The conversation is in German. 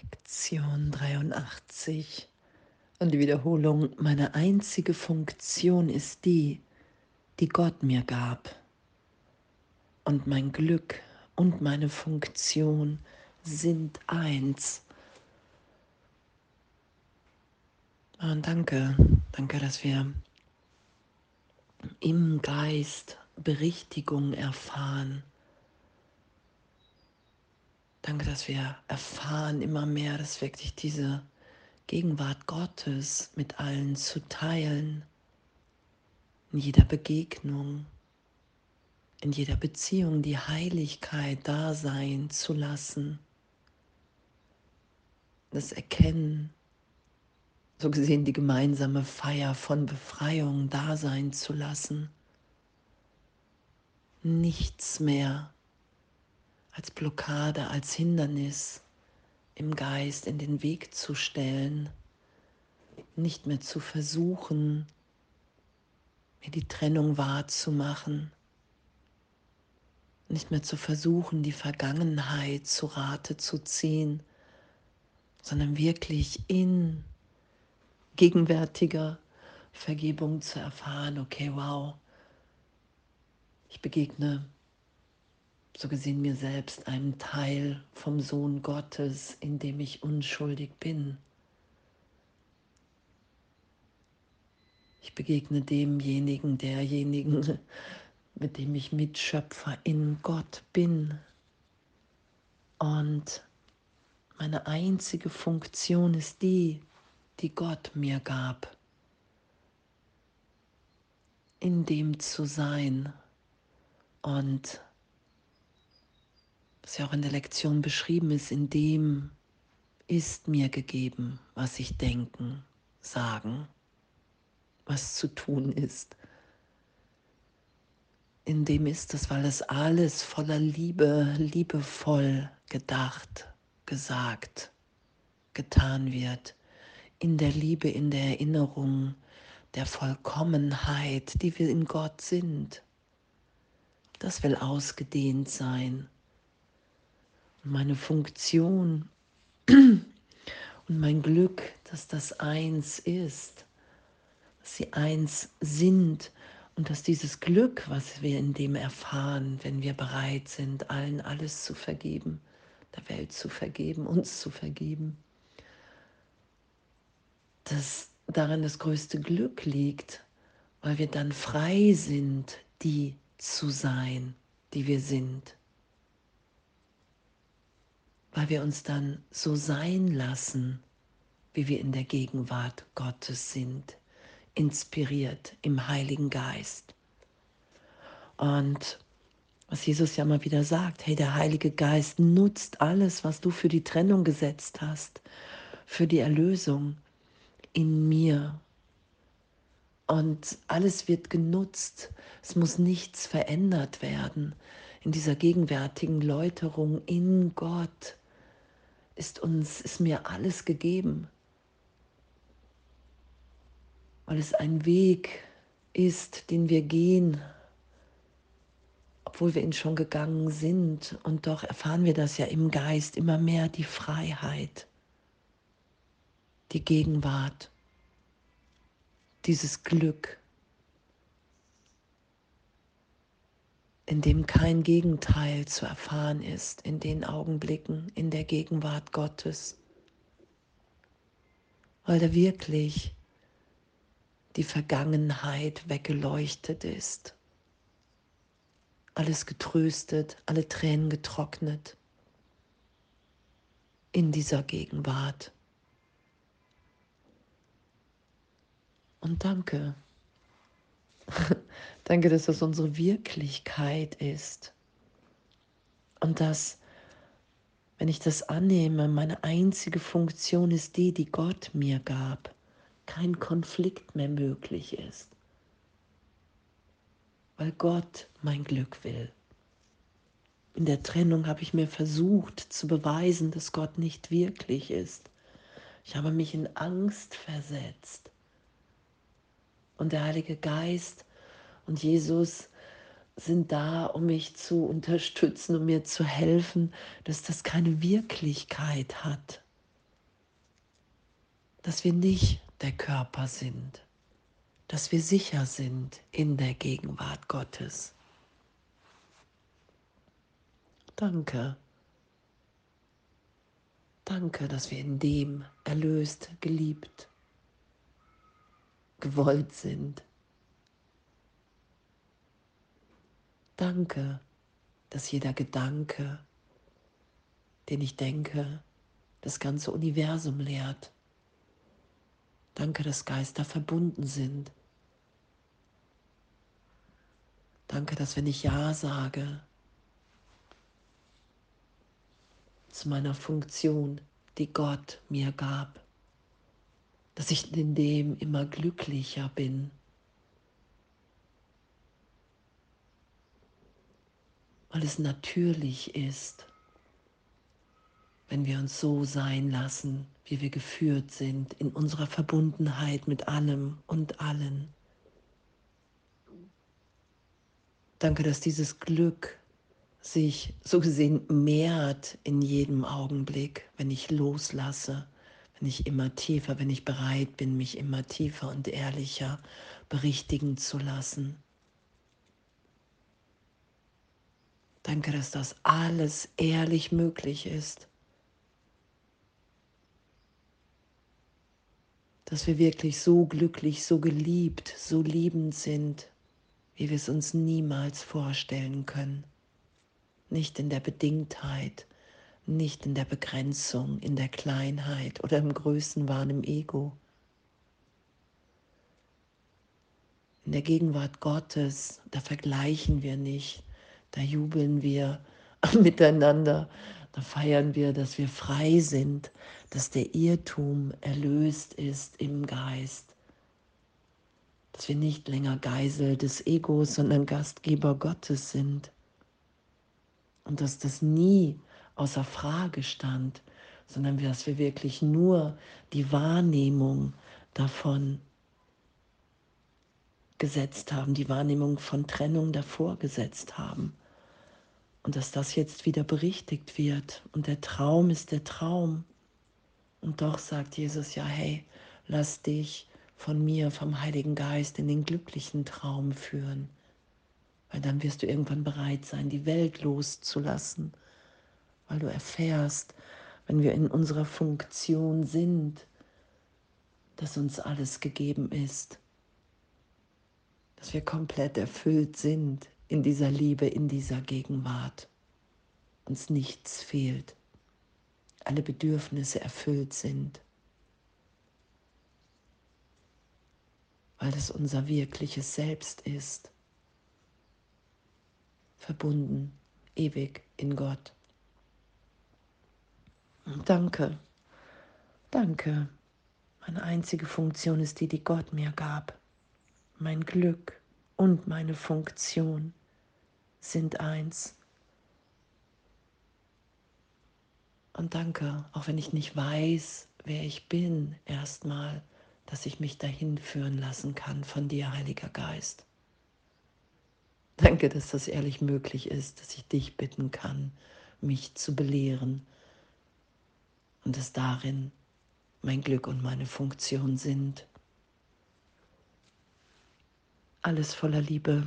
Lektion 83 und die Wiederholung, meine einzige Funktion ist die, die Gott mir gab. Und mein Glück und meine Funktion sind eins. Und danke, danke, dass wir im Geist Berichtigung erfahren Danke, dass wir erfahren immer mehr, dass wirklich diese Gegenwart Gottes mit allen zu teilen, in jeder Begegnung, in jeder Beziehung die Heiligkeit da sein zu lassen, das Erkennen, so gesehen die gemeinsame Feier von Befreiung da sein zu lassen, nichts mehr als Blockade, als Hindernis im Geist in den Weg zu stellen, nicht mehr zu versuchen, mir die Trennung wahrzumachen, nicht mehr zu versuchen, die Vergangenheit zu Rate zu ziehen, sondern wirklich in gegenwärtiger Vergebung zu erfahren, okay, wow, ich begegne so gesehen mir selbst einem Teil vom Sohn Gottes, in dem ich unschuldig bin. Ich begegne demjenigen, derjenigen, mit dem ich Mitschöpfer in Gott bin. Und meine einzige Funktion ist die, die Gott mir gab, in dem zu sein und was ja auch in der Lektion beschrieben ist, in dem ist mir gegeben, was ich denken, sagen, was zu tun ist. In dem ist es, weil es alles voller Liebe, liebevoll gedacht, gesagt, getan wird. In der Liebe, in der Erinnerung der Vollkommenheit, die wir in Gott sind. Das will ausgedehnt sein meine Funktion und mein Glück, dass das eins ist, dass sie eins sind und dass dieses Glück, was wir in dem erfahren, wenn wir bereit sind, allen alles zu vergeben, der Welt zu vergeben, uns zu vergeben, dass darin das größte Glück liegt, weil wir dann frei sind, die zu sein, die wir sind weil wir uns dann so sein lassen, wie wir in der Gegenwart Gottes sind, inspiriert im Heiligen Geist. Und was Jesus ja mal wieder sagt, hey, der Heilige Geist nutzt alles, was du für die Trennung gesetzt hast, für die Erlösung in mir. Und alles wird genutzt. Es muss nichts verändert werden in dieser gegenwärtigen Läuterung in Gott ist uns, ist mir alles gegeben, weil es ein Weg ist, den wir gehen, obwohl wir ihn schon gegangen sind. Und doch erfahren wir das ja im Geist immer mehr, die Freiheit, die Gegenwart, dieses Glück. In dem kein Gegenteil zu erfahren ist, in den Augenblicken, in der Gegenwart Gottes, weil da wirklich die Vergangenheit weggeleuchtet ist, alles getröstet, alle Tränen getrocknet in dieser Gegenwart. Und danke. Danke, dass das unsere Wirklichkeit ist. Und dass, wenn ich das annehme, meine einzige Funktion ist die, die Gott mir gab, kein Konflikt mehr möglich ist. Weil Gott mein Glück will. In der Trennung habe ich mir versucht zu beweisen, dass Gott nicht wirklich ist. Ich habe mich in Angst versetzt. Und der Heilige Geist und Jesus sind da, um mich zu unterstützen, um mir zu helfen, dass das keine Wirklichkeit hat, dass wir nicht der Körper sind, dass wir sicher sind in der Gegenwart Gottes. Danke. Danke, dass wir in dem erlöst, geliebt, gewollt sind. Danke, dass jeder Gedanke, den ich denke, das ganze Universum lehrt. Danke, dass Geister verbunden sind. Danke, dass wenn ich Ja sage zu meiner Funktion, die Gott mir gab, dass ich in dem immer glücklicher bin. Weil es natürlich ist, wenn wir uns so sein lassen, wie wir geführt sind, in unserer Verbundenheit mit allem und allen. Danke, dass dieses Glück sich so gesehen mehrt in jedem Augenblick, wenn ich loslasse, wenn ich immer tiefer, wenn ich bereit bin, mich immer tiefer und ehrlicher berichtigen zu lassen. Danke, dass das alles ehrlich möglich ist. dass wir wirklich so glücklich, so geliebt, so liebend sind, wie wir es uns niemals vorstellen können. Nicht in der Bedingtheit, nicht in der Begrenzung, in der Kleinheit oder im Größenwahn im Ego. In der Gegenwart Gottes, da vergleichen wir nicht, da jubeln wir miteinander, da feiern wir, dass wir frei sind, dass der Irrtum erlöst ist im Geist, dass wir nicht länger Geisel des Egos, sondern Gastgeber Gottes sind. Und dass das nie außer Frage stand, sondern dass wir wirklich nur die Wahrnehmung davon gesetzt haben, die Wahrnehmung von Trennung davor gesetzt haben. Und dass das jetzt wieder berichtigt wird. Und der Traum ist der Traum. Und doch sagt Jesus ja, hey, lass dich von mir, vom Heiligen Geist in den glücklichen Traum führen. Weil dann wirst du irgendwann bereit sein, die Welt loszulassen. Weil du erfährst, wenn wir in unserer Funktion sind, dass uns alles gegeben ist. Dass wir komplett erfüllt sind in dieser Liebe, in dieser Gegenwart. Uns nichts fehlt alle Bedürfnisse erfüllt sind, weil es unser wirkliches Selbst ist, verbunden ewig in Gott. Danke, danke. Meine einzige Funktion ist die, die Gott mir gab. Mein Glück und meine Funktion sind eins. Und danke, auch wenn ich nicht weiß, wer ich bin, erstmal, dass ich mich dahin führen lassen kann von dir, Heiliger Geist. Danke, dass das ehrlich möglich ist, dass ich dich bitten kann, mich zu belehren und dass darin mein Glück und meine Funktion sind. Alles voller Liebe.